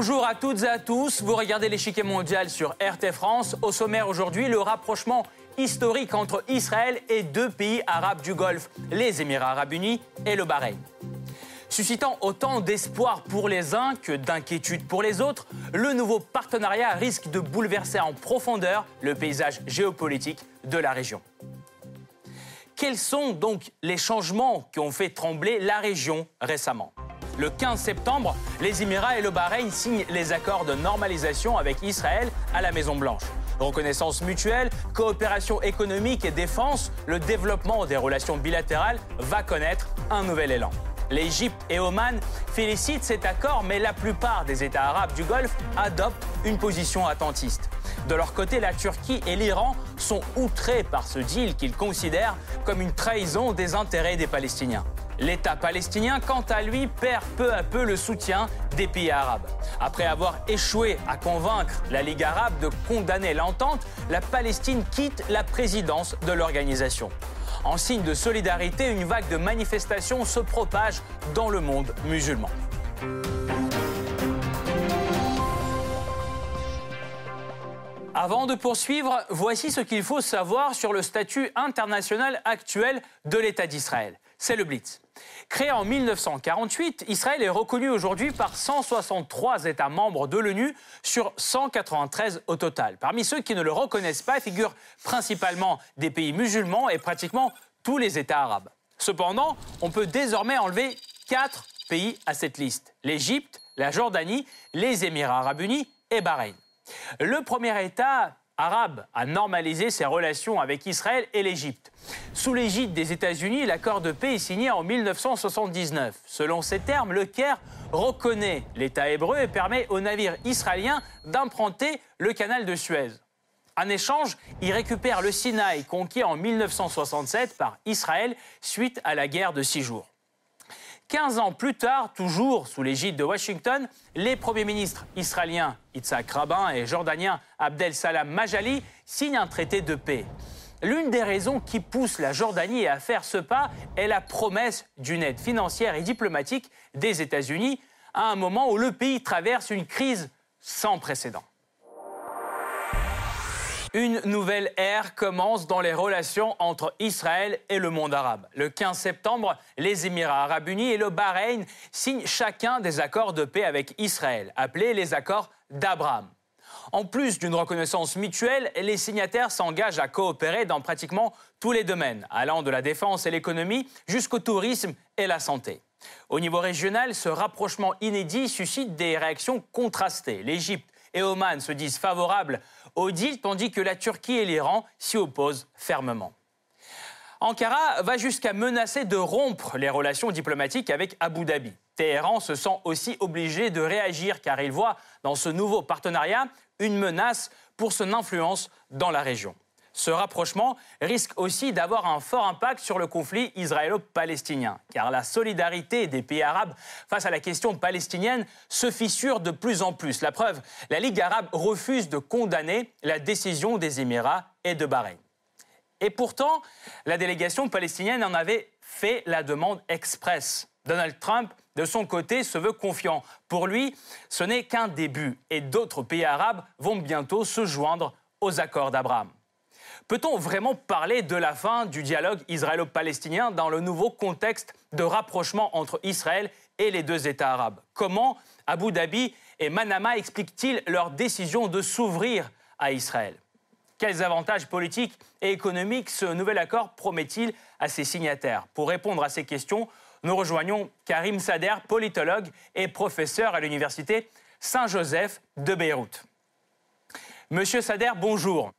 Bonjour à toutes et à tous. Vous regardez l'échiquier mondial sur RT France. Au sommaire aujourd'hui, le rapprochement historique entre Israël et deux pays arabes du Golfe, les Émirats arabes unis et le Bahreïn. Suscitant autant d'espoir pour les uns que d'inquiétude pour les autres, le nouveau partenariat risque de bouleverser en profondeur le paysage géopolitique de la région. Quels sont donc les changements qui ont fait trembler la région récemment? Le 15 septembre, les Émirats et le Bahreïn signent les accords de normalisation avec Israël à la Maison-Blanche. Reconnaissance mutuelle, coopération économique et défense, le développement des relations bilatérales va connaître un nouvel élan. L'Égypte et Oman félicitent cet accord, mais la plupart des États arabes du Golfe adoptent une position attentiste. De leur côté, la Turquie et l'Iran sont outrés par ce deal qu'ils considèrent comme une trahison des intérêts des Palestiniens. L'État palestinien, quant à lui, perd peu à peu le soutien des pays arabes. Après avoir échoué à convaincre la Ligue arabe de condamner l'entente, la Palestine quitte la présidence de l'organisation. En signe de solidarité, une vague de manifestations se propage dans le monde musulman. Avant de poursuivre, voici ce qu'il faut savoir sur le statut international actuel de l'État d'Israël. C'est le Blitz. Créé en 1948, Israël est reconnu aujourd'hui par 163 États membres de l'ONU sur 193 au total. Parmi ceux qui ne le reconnaissent pas figurent principalement des pays musulmans et pratiquement tous les États arabes. Cependant, on peut désormais enlever quatre pays à cette liste l'Égypte, la Jordanie, les Émirats arabes unis et Bahreïn. Le premier État arabe à normaliser ses relations avec Israël et l'Égypte. Sous l'égide des États-Unis, l'accord de paix est signé en 1979. Selon ces termes, le Caire reconnaît l'État hébreu et permet aux navires israéliens d'emprunter le canal de Suez. En échange, il récupère le Sinaï conquis en 1967 par Israël suite à la guerre de six jours. 15 ans plus tard, toujours sous l'égide de Washington, les premiers ministres israéliens Yitzhak Rabin et jordanien Abdel Salam Majali signent un traité de paix. L'une des raisons qui pousse la Jordanie à faire ce pas est la promesse d'une aide financière et diplomatique des États-Unis à un moment où le pays traverse une crise sans précédent. Une nouvelle ère commence dans les relations entre Israël et le monde arabe. Le 15 septembre, les Émirats arabes unis et le Bahreïn signent chacun des accords de paix avec Israël, appelés les accords d'Abraham. En plus d'une reconnaissance mutuelle, les signataires s'engagent à coopérer dans pratiquement tous les domaines, allant de la défense et l'économie jusqu'au tourisme et la santé. Au niveau régional, ce rapprochement inédit suscite des réactions contrastées. L'Égypte et Oman se disent favorables au tandis que la Turquie et l'Iran s'y opposent fermement. Ankara va jusqu'à menacer de rompre les relations diplomatiques avec Abu Dhabi. Téhéran se sent aussi obligé de réagir car il voit dans ce nouveau partenariat une menace pour son influence dans la région. Ce rapprochement risque aussi d'avoir un fort impact sur le conflit israélo-palestinien, car la solidarité des pays arabes face à la question palestinienne se fissure de plus en plus. La preuve, la Ligue arabe refuse de condamner la décision des Émirats et de Bahreïn. Et pourtant, la délégation palestinienne en avait fait la demande express. Donald Trump, de son côté, se veut confiant. Pour lui, ce n'est qu'un début et d'autres pays arabes vont bientôt se joindre aux accords d'Abraham. Peut-on vraiment parler de la fin du dialogue israélo-palestinien dans le nouveau contexte de rapprochement entre Israël et les deux États arabes? Comment Abu Dhabi et Manama expliquent-ils leur décision de s'ouvrir à Israël? Quels avantages politiques et économiques ce nouvel accord promet-il à ses signataires? Pour répondre à ces questions, nous rejoignons Karim Sader, politologue et professeur à l'université Saint-Joseph de Beyrouth. Monsieur Sader, bonjour.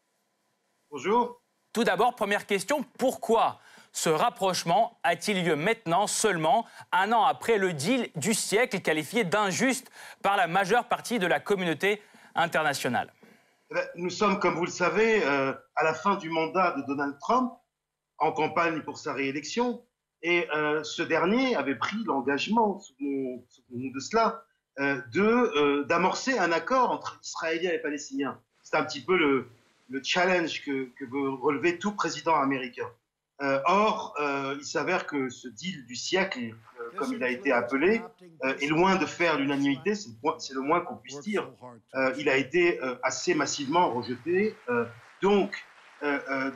Bonjour. Tout d'abord, première question, pourquoi ce rapprochement a-t-il lieu maintenant seulement un an après le deal du siècle qualifié d'injuste par la majeure partie de la communauté internationale? Eh ben, Nous sommes, comme vous le savez, euh, à la fin du mandat de Donald Trump, en campagne pour sa réélection, et euh, ce dernier avait pris l'engagement, souvenons de cela, euh, d'amorcer un accord entre Israéliens et Palestiniens. C'est un petit peu le, le challenge que, veut relever tout président américain. Euh, or, euh, il s'avère que ce deal du siècle, euh, comme il a été appelé, est loin de faire l'unanimité, c'est le moins qu'on puisse dire. il a été assez massivement rejeté. donc,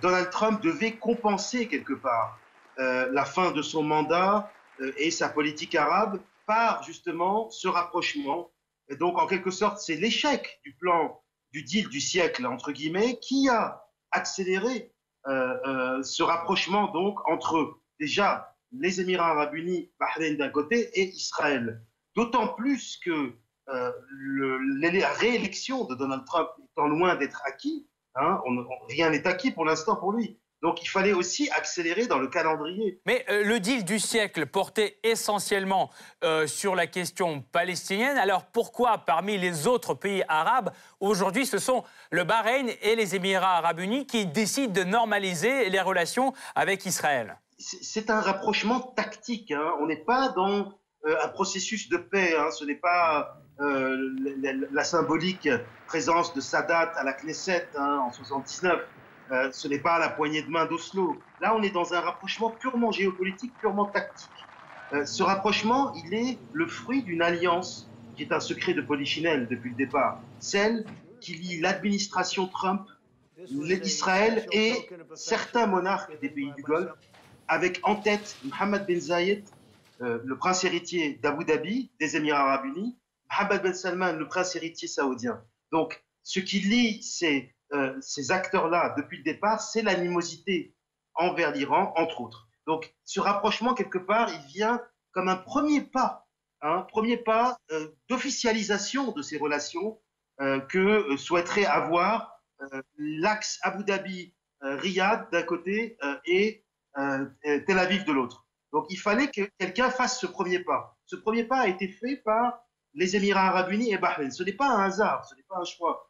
Donald Trump devait compenser quelque part la fin de son mandat et sa politique arabe par justement ce rapprochement. Et donc, en quelque sorte, c'est l'échec du plan du deal du siècle, entre guillemets, qui a accéléré euh, euh, ce rapprochement donc entre déjà les Émirats arabes unis, Bahreïn d'un côté, et Israël. D'autant plus que euh, la réélection de Donald Trump étant loin d'être acquis, hein, rien n'est acquis pour l'instant pour lui. Donc il fallait aussi accélérer dans le calendrier. Mais euh, le deal du siècle portait essentiellement euh, sur la question palestinienne. Alors pourquoi parmi les autres pays arabes, aujourd'hui ce sont le Bahreïn et les Émirats arabes unis qui décident de normaliser les relations avec Israël? C'est un rapprochement tactique. Hein. On n'est pas dans euh, un processus de paix. Hein. Ce n'est pas la, symbolique présence de Sadat à la Knesset hein, en 79. Euh, ce n'est pas la poignée de main d'Oslo. Là, on est dans un rapprochement purement géopolitique, purement tactique. Euh, ce rapprochement, il est le fruit d'une alliance qui est un secret de Polichinelle depuis le départ, celle qui lie l'administration Trump, Israël et certains monarques des pays du Golfe, avec en tête Mohammed Ben Zayed, euh, le prince héritier d'Abu Dhabi, des Émirats arabes unis, Mohammed Ben Salman, le prince héritier saoudien. Donc, ce qui lie ces euh, ces acteurs-là, depuis le départ, c'est l'animosité envers l'Iran, entre autres. Donc, ce rapprochement, quelque part, il vient comme un premier pas, un premier pas euh, d'officialisation de ces relations euh, que souhaiterait avoir l'axe Abu Dhabi-Riyad d'un côté et Tel Aviv de l'autre. Donc, il fallait que quelqu'un fasse ce premier pas. Ce premier pas a été fait par les Émirats arabes unis et Bahreïn. Ce n'est pas un hasard, ce n'est pas un choix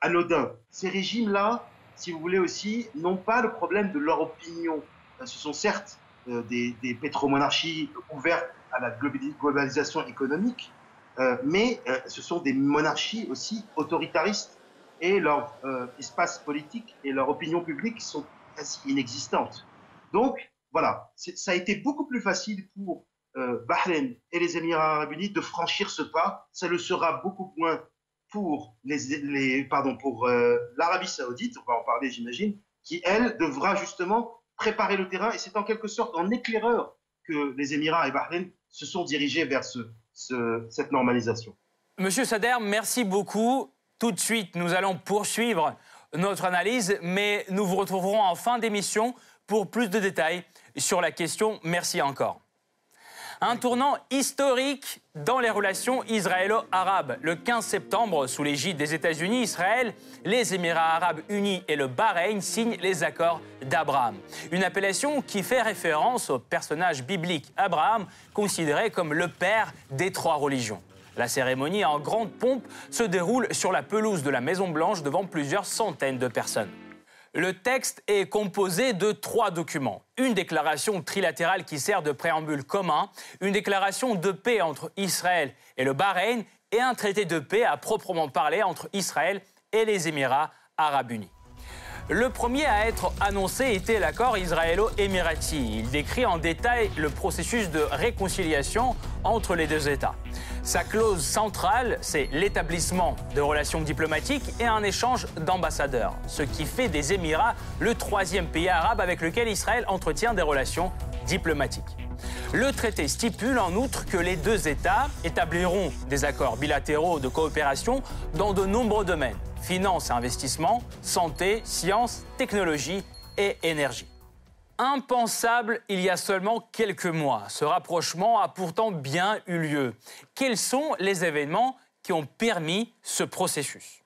anodin. Ces régimes-là, si vous voulez aussi, n'ont pas le problème de leur opinion. Euh, ce sont certes euh, des, des, pétromonarchies ouvertes à la globalisation économique, mais ce sont des monarchies aussi autoritaristes et leur espace politique et leur opinion publique sont quasi inexistantes. Donc, voilà, ça a été beaucoup plus facile pour Bahreïn et les Émirats arabes unis de franchir ce pas. Ça le sera beaucoup moins pour les, pardon pour euh, l'Arabie Saoudite, on va en parler, j'imagine, qui elle devra justement préparer le terrain et c'est en quelque sorte en éclaireur que les Émirats et Bahreïn se sont dirigés vers ce, cette normalisation. Monsieur Sader, merci beaucoup. Tout de suite, nous allons poursuivre notre analyse, mais nous vous retrouverons en fin d'émission pour plus de détails sur la question. Merci encore. Un tournant historique dans les relations israélo-arabes. Le 15 septembre, sous l'égide des États-Unis, Israël, les Émirats arabes unis et le Bahreïn signent les accords d'Abraham. Une appellation qui fait référence au personnage biblique Abraham, considéré comme le père des trois religions. La cérémonie en grande pompe se déroule sur la pelouse de la Maison-Blanche devant plusieurs centaines de personnes. Le texte est composé de trois documents. Une déclaration trilatérale qui sert de préambule commun, une déclaration de paix entre Israël et le Bahreïn et un traité de paix à proprement parler entre Israël et les Émirats arabes unis. Le premier à être annoncé était l'accord israélo-émirati. Il décrit en détail le processus de réconciliation entre les deux États. Sa clause centrale, c'est l'établissement de relations diplomatiques et un échange d'ambassadeurs, ce qui fait des Émirats le troisième pays arabe avec lequel Israël entretient des relations diplomatiques. Le traité stipule en outre que les deux États établiront des accords bilatéraux de coopération dans de nombreux domaines finance et investissement, santé, sciences, technologie et énergie. Impensable il y a seulement quelques mois, ce rapprochement a pourtant bien eu lieu. Quels sont les événements qui ont permis ce processus?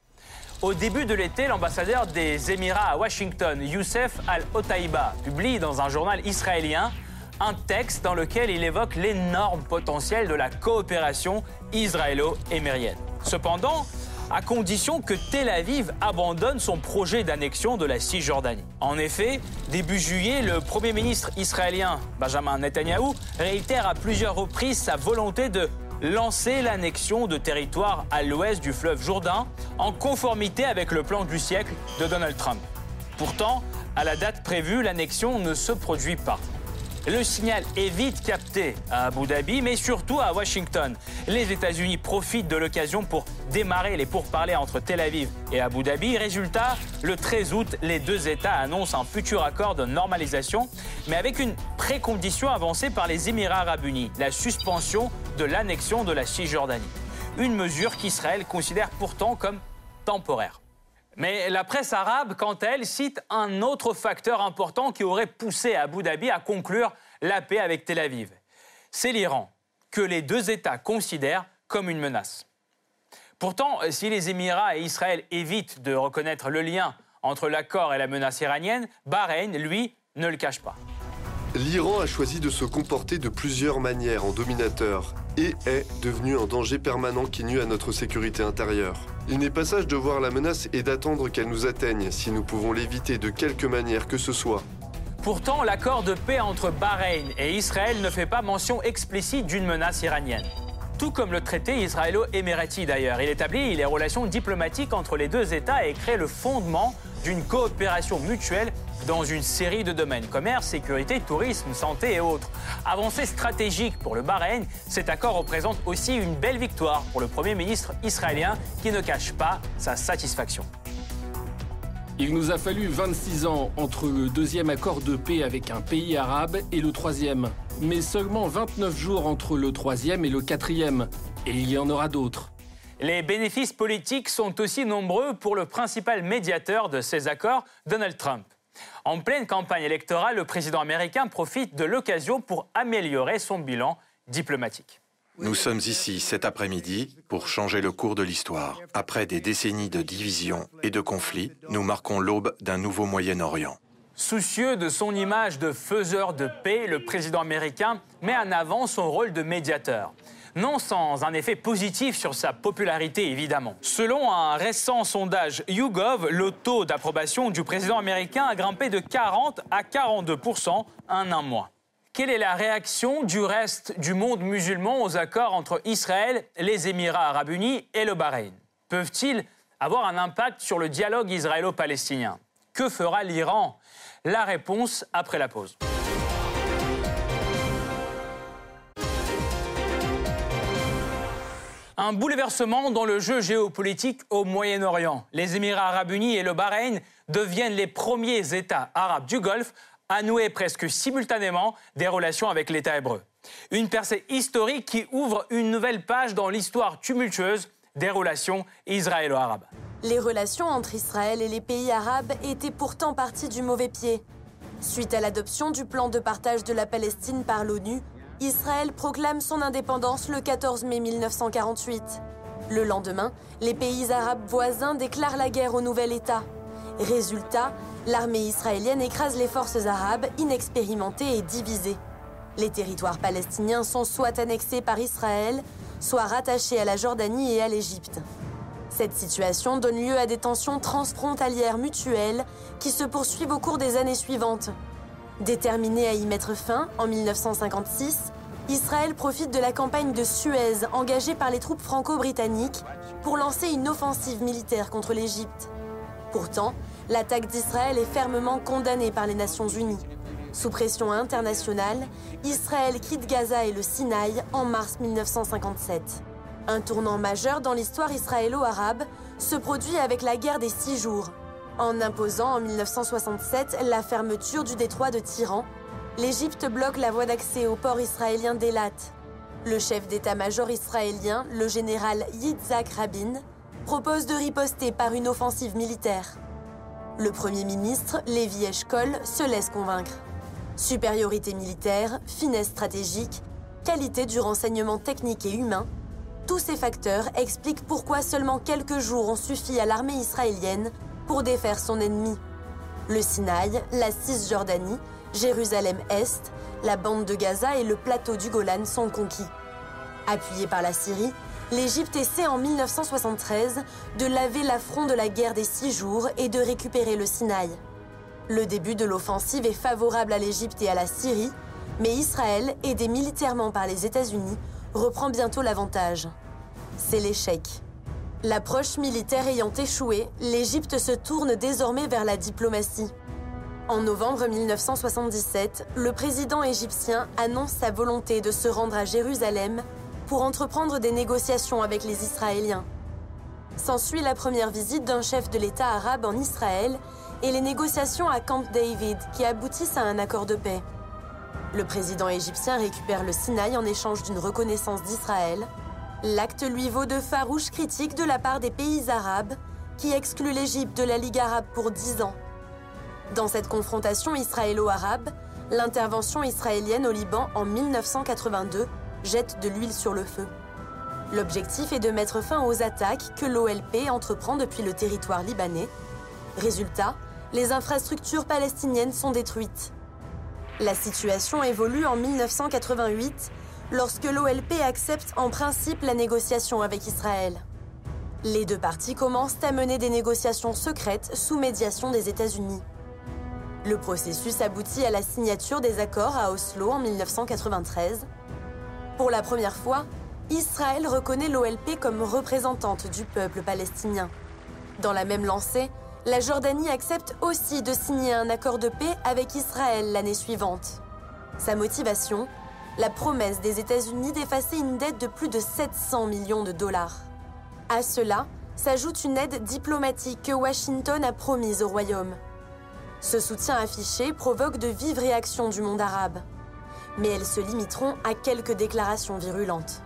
Au début de l'été, l'ambassadeur des Émirats à Washington, Youssef Al-Otaiba, publie dans un journal israélien un texte dans lequel il évoque l'énorme potentiel de la coopération israélo-émirienne. Cependant, à condition que Tel Aviv abandonne son projet d'annexion de la Cisjordanie. En effet, début juillet, le Premier ministre israélien Benjamin Netanyahou réitère à plusieurs reprises sa volonté de lancer l'annexion de territoires à l'ouest du fleuve Jourdain en conformité avec le plan du siècle de Donald Trump. Pourtant, à la date prévue, l'annexion ne se produit pas. Le signal est vite capté à Abu Dhabi, mais surtout à Washington. Les États-Unis profitent de l'occasion pour démarrer les pourparlers entre Tel Aviv et Abu Dhabi. Résultat, le 13 août, les deux États annoncent un futur accord de normalisation, mais avec une précondition avancée par les Émirats arabes unis, la suspension de l'annexion de la Cisjordanie. Une mesure qu'Israël considère pourtant comme temporaire. Mais la presse arabe, quant à elle, cite un autre facteur important qui aurait poussé Abu Dhabi à conclure la paix avec Tel Aviv. C'est l'Iran, que les deux États considèrent comme une menace. Pourtant, si les Émirats et Israël évitent de reconnaître le lien entre l'accord et la menace iranienne, Bahreïn, lui, ne le cache pas. L'Iran a choisi de se comporter de plusieurs manières en dominateur et est devenu un danger permanent qui nuit à notre sécurité intérieure. Il n'est pas sage de voir la menace et d'attendre qu'elle nous atteigne si nous pouvons l'éviter de quelque manière que ce soit. Pourtant, l'accord de paix entre Bahreïn et Israël ne fait pas mention explicite d'une menace iranienne. Tout comme le traité israélo-émirati d'ailleurs. Il établit les relations diplomatiques entre les deux États et crée le fondement d'une coopération mutuelle dans une série de domaines commerce, sécurité, tourisme, santé et autres. Avancée stratégique pour le Bahreïn, cet accord représente aussi une belle victoire pour le Premier ministre israélien qui ne cache pas sa satisfaction. Il nous a fallu 26 ans entre le deuxième accord de paix avec un pays arabe et le troisième, mais seulement 29 jours entre le troisième et le quatrième, et il y en aura d'autres. Les bénéfices politiques sont aussi nombreux pour le principal médiateur de ces accords, Donald Trump. En pleine campagne électorale, le président américain profite de l'occasion pour améliorer son bilan diplomatique. Nous sommes ici cet après-midi pour changer le cours de l'histoire. Après des décennies de divisions et de conflits, nous marquons l'aube d'un nouveau Moyen-Orient. Soucieux de son image de faiseur de paix, le président américain met en avant son rôle de médiateur non sans un effet positif sur sa popularité évidemment. Selon un récent sondage YouGov, le taux d'approbation du président américain a grimpé de 40 à 42% en un mois. Quelle est la réaction du reste du monde musulman aux accords entre Israël, les Émirats arabes unis et le Bahreïn? Peuvent-ils avoir un impact sur le dialogue israélo-palestinien? Que fera l'Iran? La réponse après la pause. Un bouleversement dans le jeu géopolitique au Moyen-Orient. Les Émirats arabes unis et le Bahreïn deviennent les premiers États arabes du Golfe à nouer presque simultanément des relations avec l'État hébreu. Une percée historique qui ouvre une nouvelle page dans l'histoire tumultueuse des relations israélo-arabes. Les relations entre Israël et les pays arabes étaient pourtant parties du mauvais pied. Suite à l'adoption du plan de partage de la Palestine par l'ONU, Israël proclame son indépendance le 14 mai 1948. Le lendemain, les pays arabes voisins déclarent la guerre au nouvel État. Résultat, l'armée israélienne écrase les forces arabes inexpérimentées et divisées. Les territoires palestiniens sont soit annexés par Israël, soit rattachés à la Jordanie et à l'Égypte. Cette situation donne lieu à des tensions transfrontalières mutuelles qui se poursuivent au cours des années suivantes. Déterminé à y mettre fin en 1956, Israël profite de la campagne de Suez engagée par les troupes franco-britanniques pour lancer une offensive militaire contre l'Égypte. Pourtant, l'attaque d'Israël est fermement condamnée par les Nations Unies. Sous pression internationale, Israël quitte Gaza et le Sinaï en mars 1957. Un tournant majeur dans l'histoire israélo-arabe se produit avec la guerre des six jours, en imposant en 1967 la fermeture du détroit de Tyran, l'Égypte bloque la voie d'accès au port israélien d'Elat. Le chef d'état-major israélien, le général Yitzhak Rabin, propose de riposter par une offensive militaire. Le Premier ministre, Lévi Eshkol, se laisse convaincre. Supériorité militaire, finesse stratégique, qualité du renseignement technique et humain, tous ces facteurs expliquent pourquoi seulement quelques jours ont suffi à l'armée israélienne pour défaire son ennemi. Le Sinaï, la Cisjordanie, Jérusalem-Est, la bande de Gaza et le plateau du Golan sont conquis. Appuyé par la Syrie, l'Égypte essaie en 1973 de laver l'affront de la guerre des six jours et de récupérer le Sinaï. Le début de l'offensive est favorable à l'Égypte et à la Syrie, mais Israël, aidé militairement par les États-Unis, reprend bientôt l'avantage. C'est l'échec. L'approche militaire ayant échoué, l'Égypte se tourne désormais vers la diplomatie. En novembre 1977, le président égyptien annonce sa volonté de se rendre à Jérusalem pour entreprendre des négociations avec les Israéliens. S'ensuit la première visite d'un chef de l'État arabe en Israël et les négociations à Camp David qui aboutissent à un accord de paix. Le président égyptien récupère le Sinaï en échange d'une reconnaissance d'Israël. L'acte lui vaut de farouches critiques de la part des pays arabes qui excluent l'Égypte de la Ligue arabe pour 10 ans. Dans cette confrontation israélo-arabe, l'intervention israélienne au Liban en 1982 jette de l'huile sur le feu. L'objectif est de mettre fin aux attaques que l'OLP entreprend depuis le territoire libanais. Résultat, les infrastructures palestiniennes sont détruites. La situation évolue en 1988 lorsque l'OLP accepte en principe la négociation avec Israël. Les deux parties commencent à mener des négociations secrètes sous médiation des États-Unis. Le processus aboutit à la signature des accords à Oslo en 1993. Pour la première fois, Israël reconnaît l'OLP comme représentante du peuple palestinien. Dans la même lancée, la Jordanie accepte aussi de signer un accord de paix avec Israël l'année suivante. Sa motivation La promesse des États-Unis d'effacer une dette de plus de 700 millions de dollars. À cela s'ajoute une aide diplomatique que Washington a promise au Royaume. Ce soutien affiché provoque de vives réactions du monde arabe. Mais elles se limiteront à quelques déclarations virulentes.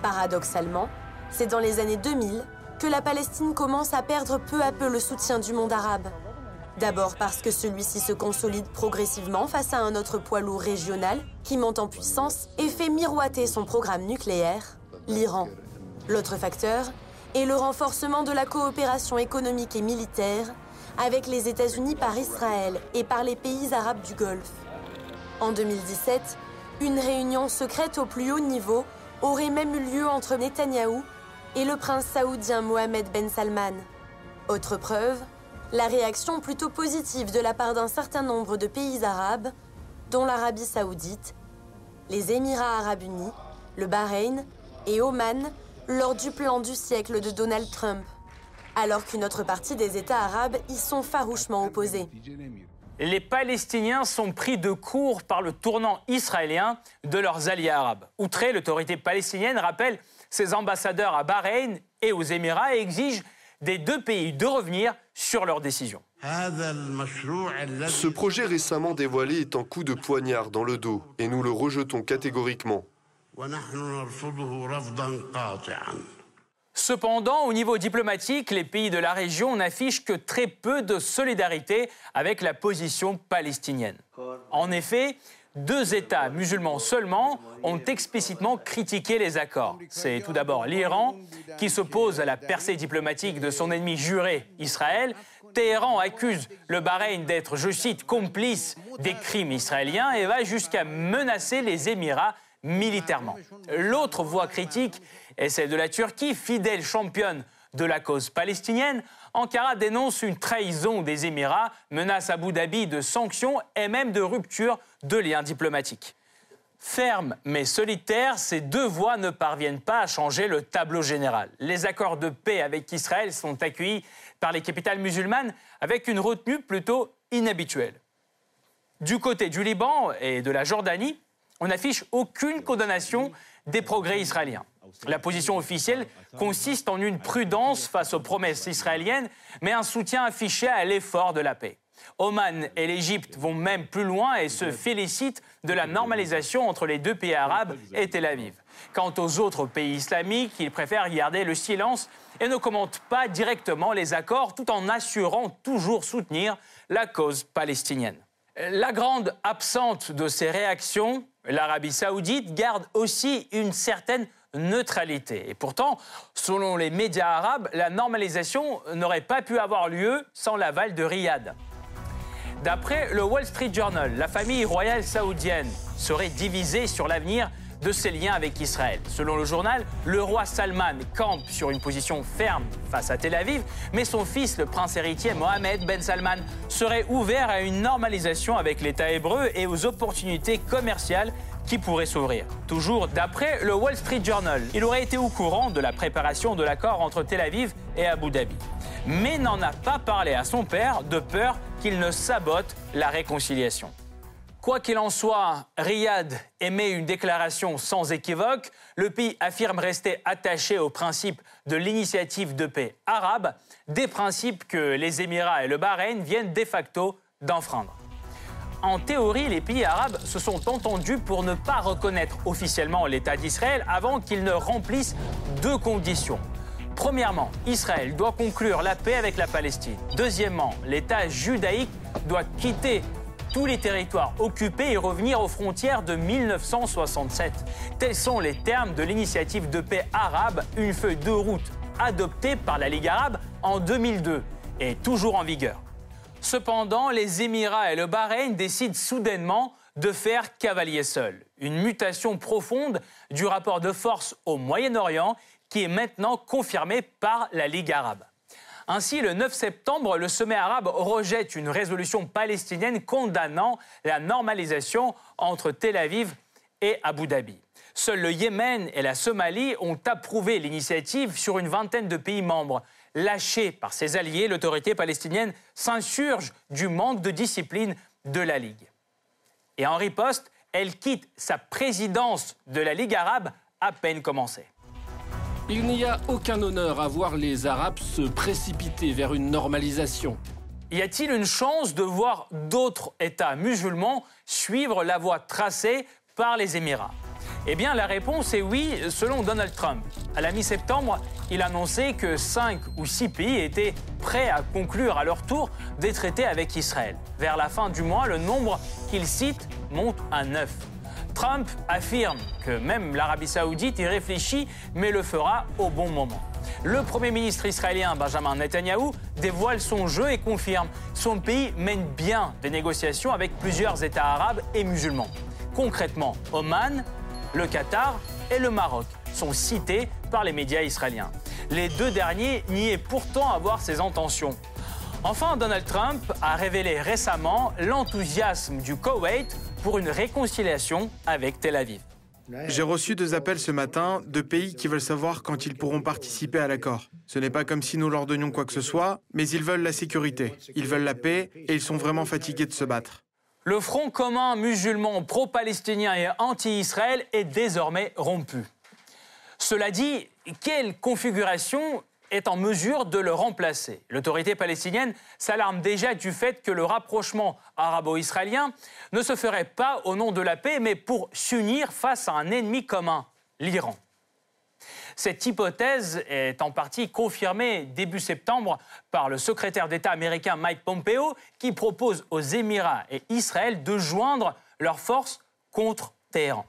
Paradoxalement, c'est dans les années 2000 que la Palestine commence à perdre peu à peu le soutien du monde arabe. D'abord parce que celui-ci se consolide progressivement face à un autre poids lourd régional qui monte en puissance et fait miroiter son programme nucléaire, l'Iran. L'autre facteur est le renforcement de la coopération économique et militaire avec les États-Unis par Israël et par les pays arabes du Golfe. En 2017, une réunion secrète au plus haut niveau aurait même eu lieu entre Netanyahou et le prince saoudien Mohamed Ben Salman. Autre preuve, la réaction plutôt positive de la part d'un certain nombre de pays arabes, dont l'Arabie saoudite, les Émirats arabes unis, le Bahreïn et Oman lors du plan du siècle de Donald Trump alors qu'une autre partie des États arabes y sont farouchement opposés. Les Palestiniens sont pris de court par le tournant israélien de leurs alliés arabes. Outré, l'autorité palestinienne rappelle ses ambassadeurs à Bahreïn et aux Émirats et exige des deux pays de revenir sur leurs décisions. Ce projet récemment dévoilé est un coup de poignard dans le dos et nous le rejetons catégoriquement. Cependant, au niveau diplomatique, les pays de la région n'affichent que très peu de solidarité avec la position palestinienne. En effet, deux États musulmans seulement ont explicitement critiqué les accords. C'est tout d'abord l'Iran, qui s'oppose à la percée diplomatique de son ennemi juré, Israël. Téhéran accuse le Bahreïn d'être, je cite, complice des crimes israéliens et va jusqu'à menacer les Émirats militairement. L'autre voix critique est celle de la Turquie, fidèle championne de la cause palestinienne. Ankara dénonce une trahison des Émirats, menace Abu Dhabi de sanctions et même de rupture de liens diplomatiques. Fermes mais solitaires, ces deux voix ne parviennent pas à changer le tableau général. Les accords de paix avec Israël sont accueillis par les capitales musulmanes avec une retenue plutôt inhabituelle. Du côté du Liban et de la Jordanie, on n'affiche aucune condamnation des progrès israéliens. La position officielle consiste en une prudence face aux promesses israéliennes, mais un soutien affiché à l'effort de la paix. Oman et l'Égypte vont même plus loin et se félicitent de la normalisation entre les deux pays arabes et Tel Aviv. Quant aux autres pays islamiques, ils préfèrent garder le silence et ne commentent pas directement les accords tout en assurant toujours soutenir la cause palestinienne. La grande absente de ces réactions, l'Arabie saoudite, garde aussi une certaine neutralité. Et pourtant, selon les médias arabes, la normalisation n'aurait pas pu avoir lieu sans l'aval de Riyad. D'après le Wall Street Journal, la famille royale saoudienne serait divisée sur l'avenir de ses liens avec Israël. Selon le journal, le roi Salman campe sur une position ferme face à Tel Aviv, mais son fils, le prince héritier Mohamed Ben Salman, serait ouvert à une normalisation avec l'État hébreu et aux opportunités commerciales qui pourrait s'ouvrir. Toujours d'après le Wall Street Journal, il aurait été au courant de la préparation de l'accord entre Tel Aviv et Abu Dhabi. mais n'en a pas parlé à son père de peur qu'il ne sabote la réconciliation. Quoi qu'il en soit, Riyad émet une déclaration sans équivoque. Le pays affirme rester attaché aux principes de l'initiative de paix arabe, des principes que les Émirats et le Bahreïn viennent de facto d'enfreindre. En théorie, les pays arabes se sont entendus pour ne pas reconnaître officiellement l'État d'Israël avant qu'ils ne remplissent deux conditions. Premièrement, Israël doit conclure la paix avec la Palestine. Deuxièmement, l'État judaïque doit quitter tous les territoires occupés et revenir aux frontières de 1967. Tels sont les termes de l'initiative de paix arabe, une feuille de route adoptée par la Ligue arabe en 2002 et toujours en vigueur. Cependant, les Émirats et le Bahreïn décident soudainement de faire cavalier seul. Une mutation profonde du rapport de force au Moyen-Orient qui est maintenant confirmée par la Ligue arabe. Ainsi, le 9 septembre, le sommet arabe rejette une résolution palestinienne condamnant la normalisation entre Tel Aviv et Abu Dhabi. Seuls le Yémen et la Somalie ont approuvé l'initiative sur une vingtaine de pays membres. Lâchée par ses alliés, l'autorité palestinienne s'insurge du manque de discipline de la Ligue. Et en riposte, elle quitte sa présidence de la Ligue arabe à peine commencée. Il n'y a aucun honneur à voir les Arabes se précipiter vers une normalisation. Y a-t-il une chance de voir d'autres États musulmans suivre la voie tracée par les Émirats? Eh bien, la réponse est oui, selon Donald Trump. À la mi-septembre, il annonçait que cinq ou six pays étaient prêts à conclure à leur tour des traités avec Israël. Vers la fin du mois, le nombre qu'il cite monte à neuf. Trump affirme que même l'Arabie saoudite y réfléchit, mais le fera au bon moment. Le Premier ministre israélien Benjamin Netanyahou dévoile son jeu et confirme son pays mène bien des négociations avec plusieurs États arabes et musulmans. Concrètement, Oman, le Qatar et le Maroc sont cités par les médias israéliens. Les deux derniers niaient pourtant avoir ces intentions. Enfin, Donald Trump a révélé récemment l'enthousiasme du Koweït pour une réconciliation avec Tel Aviv. J'ai reçu deux appels ce matin de pays qui veulent savoir quand ils pourront participer à l'accord. Ce n'est pas comme si nous leur donnions quoi que ce soit, mais ils veulent la sécurité, ils veulent la paix et ils sont vraiment fatigués de se battre. Le front commun musulman pro-palestinien et anti-Israël est désormais rompu. Cela dit, quelle configuration est en mesure de le remplacer? L'autorité palestinienne s'alarme déjà du fait que le rapprochement arabo-israélien ne se ferait pas au nom de la paix, mais pour s'unir face à un ennemi commun, l'Iran. Cette hypothèse est en partie confirmée début septembre par le secrétaire d'État américain Mike Pompeo, qui propose aux Émirats et Israël de joindre leurs forces contre Téhéran.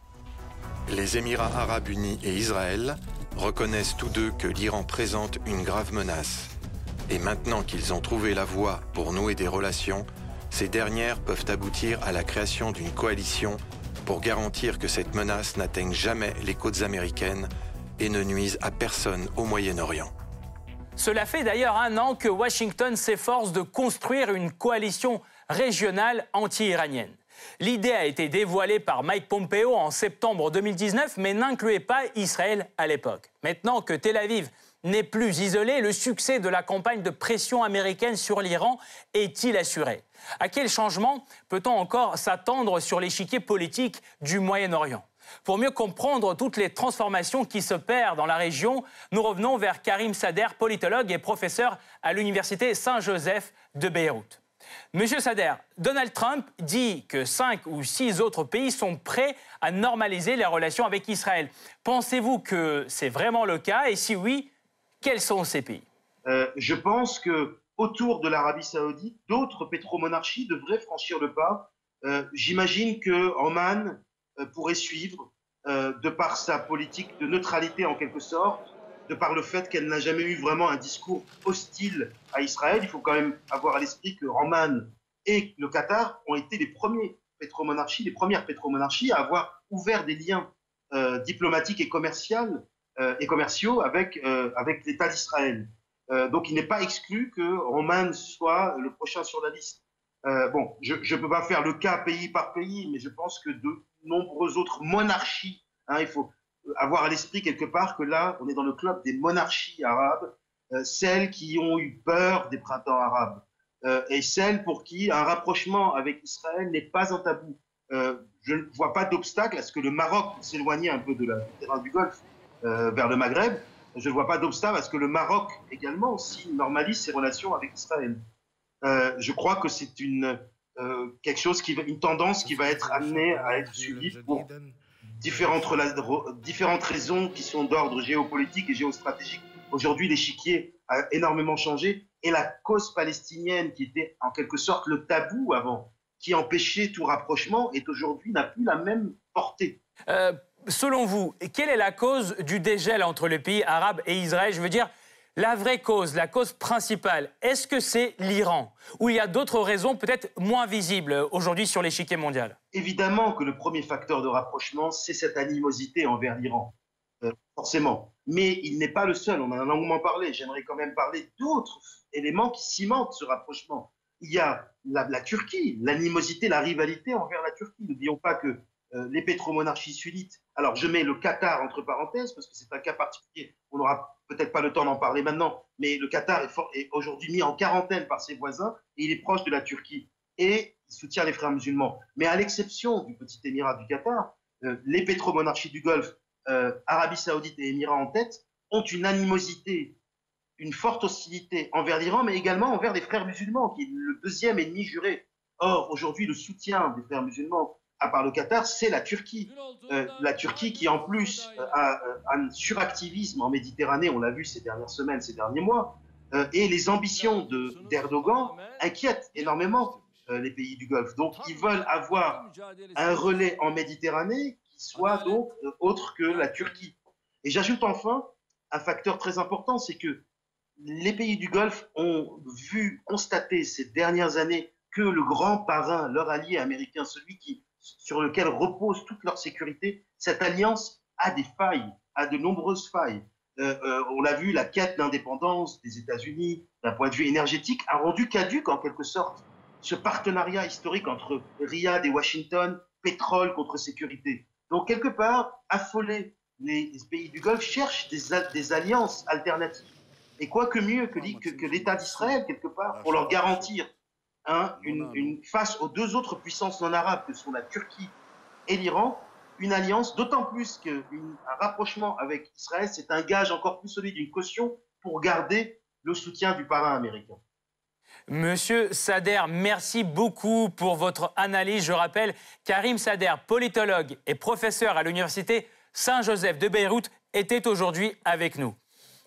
Les Émirats arabes unis et Israël reconnaissent tous deux que l'Iran présente une grave menace. Et maintenant qu'ils ont trouvé la voie pour nouer des relations, ces dernières peuvent aboutir à la création d'une coalition pour garantir que cette menace n'atteigne jamais les côtes américaines et ne nuise à personne au Moyen-Orient. Cela fait d'ailleurs un an que Washington s'efforce de construire une coalition régionale anti-iranienne. L'idée a été dévoilée par Mike Pompeo en septembre 2019, mais n'incluait pas Israël à l'époque. Maintenant que Tel Aviv n'est plus isolé, le succès de la campagne de pression américaine sur l'Iran est-il assuré? À quel changement peut-on encore s'attendre sur l'échiquier politique du Moyen-Orient? Pour mieux comprendre toutes les transformations qui se perdent dans la région, nous revenons vers Karim Sader, politologue et professeur à l'Université Saint-Joseph de Beyrouth. Monsieur Sader, Donald Trump dit que cinq ou six autres pays sont prêts à normaliser les relations avec Israël. Pensez-vous que c'est vraiment le cas? Et si oui, quels sont ces pays? Euh, Je pense que autour de l'Arabie saoudite, d'autres pétromonarchies devraient franchir le pas. Euh, j'imagine que Oman pourrait suivre, de par sa politique de neutralité en quelque sorte, de par le fait qu'elle n'a jamais eu vraiment un discours hostile à Israël. Il faut quand même avoir à l'esprit que Roman et le Qatar ont été les premières pétromonarchies à avoir ouvert des liens euh, diplomatiques et, commerciaux, euh, euh, avec l'État d'Israël. donc il n'est pas exclu que Roman soit le prochain sur la liste. bon, je ne peux pas faire le cas pays par pays, mais je pense que de nombreuses autres monarchies, hein, il faut avoir à l'esprit quelque part que là, on est dans le club des monarchies arabes celles qui ont eu peur des printemps arabes et celles pour qui un rapprochement avec Israël n'est pas un tabou. je ne vois pas d'obstacle à ce que le Maroc s'éloigne un peu de la terrain du Golfe vers le Maghreb. Je ne vois pas d'obstacle à ce que le Maroc également aussi normalise ses relations avec Israël. je crois que c'est une, quelque chose une tendance qui va être amenée à être suivie pour différentes, différentes raisons qui sont d'ordre géopolitique et géostratégique. Aujourd'hui, l'échiquier a énormément changé et la cause palestinienne, qui était en quelque sorte le tabou avant, qui empêchait tout rapprochement, est aujourd'hui n'a plus la même portée. Euh, selon vous, quelle est la cause du dégel entre les pays arabes et Israël? Je veux dire, la vraie cause, la cause principale, est-ce que c'est l'Iran Ou il y a d'autres raisons peut-être moins visibles aujourd'hui sur l'échiquier mondial? Évidemment que le premier facteur de rapprochement, c'est cette animosité envers l'Iran. Euh, forcément. Mais il n'est pas le seul, on en a longuement parlé. J'aimerais quand même parler d'autres éléments qui cimentent ce rapprochement. Il y a la, Turquie, l'animosité, la rivalité envers la Turquie. N'oublions pas que euh, les pétromonarchies sunnites. Alors, je mets le Qatar entre parenthèses parce que c'est un cas particulier. On n'aura peut-être pas le temps d'en parler maintenant, mais le Qatar est, aujourd'hui mis en quarantaine par ses voisins et il est proche de la Turquie et il soutient les frères musulmans. Mais à l'exception du petit Émirat du Qatar, euh, les pétromonarchies du Golfe, euh, Arabie Saoudite et Émirats en tête, ont une animosité, une forte hostilité envers l'Iran, mais également envers les frères musulmans, qui est le deuxième ennemi juré. Or, aujourd'hui, le soutien des frères musulmans à part le Qatar, c'est la Turquie. Euh, la Turquie qui, en plus, euh, a, un suractivisme en Méditerranée, on l'a vu ces dernières semaines, ces derniers mois, euh, et les ambitions d'Erdogan inquiètent énormément les pays du Golfe. Donc, ils veulent avoir un relais en Méditerranée qui soit donc autre que la Turquie. Et j'ajoute enfin un facteur très important, c'est que les pays du Golfe ont vu, constater ces dernières années que le grand parrain, leur allié américain, celui qui sur lequel repose toute leur sécurité, cette alliance a des failles, a de nombreuses failles. Euh, euh, on l'a vu, la quête d'indépendance des États-Unis, d'un point de vue énergétique, a rendu caduque en quelque sorte ce partenariat historique entre Riyad et Washington, pétrole contre sécurité. Donc quelque part, affolés, les, pays du Golfe cherchent des, alliances alternatives. Et quoi que mieux que, que l'État d'Israël, quelque part, pour leur garantir une, face aux deux autres puissances non arabes que sont la Turquie et l'Iran, une alliance, d'autant plus qu'un rapprochement avec Israël, c'est un gage encore plus solide, une caution pour garder le soutien du parrain américain. Monsieur Sader, merci beaucoup pour votre analyse. Je rappelle, Karim Sader, politologue et professeur à l'université Saint-Joseph de Beyrouth, était aujourd'hui avec nous.